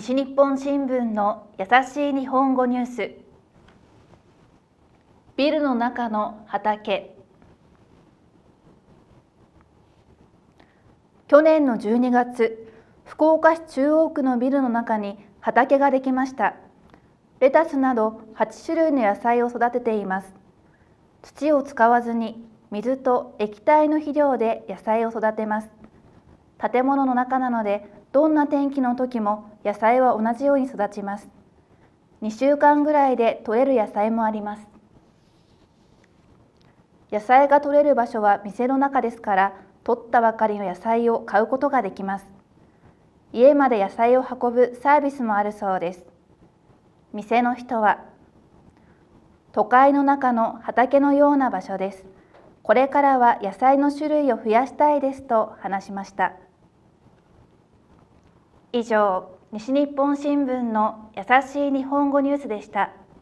西日本新聞の優しい日本語ニュース。ビルの中の畑。去年の12月福岡市中央区のビルの中に畑ができました。レタスなど8種類の野菜を育てています。土を使わずに水と液体の肥料で野菜を育てます。建物の中なのでどんな天気の時も野菜は同じように育ちます。2週間ぐらいで取れる野菜もあります。野菜が取れる場所は店の中ですから取ったばかりの野菜を買うことができます。家まで野菜を運ぶサービスもあるそうです。店の人は都会の中の畑のような場所です。これからは野菜の種類を増やしたいですと話しました。以上西日本新聞の優しい日本語ニュースでした。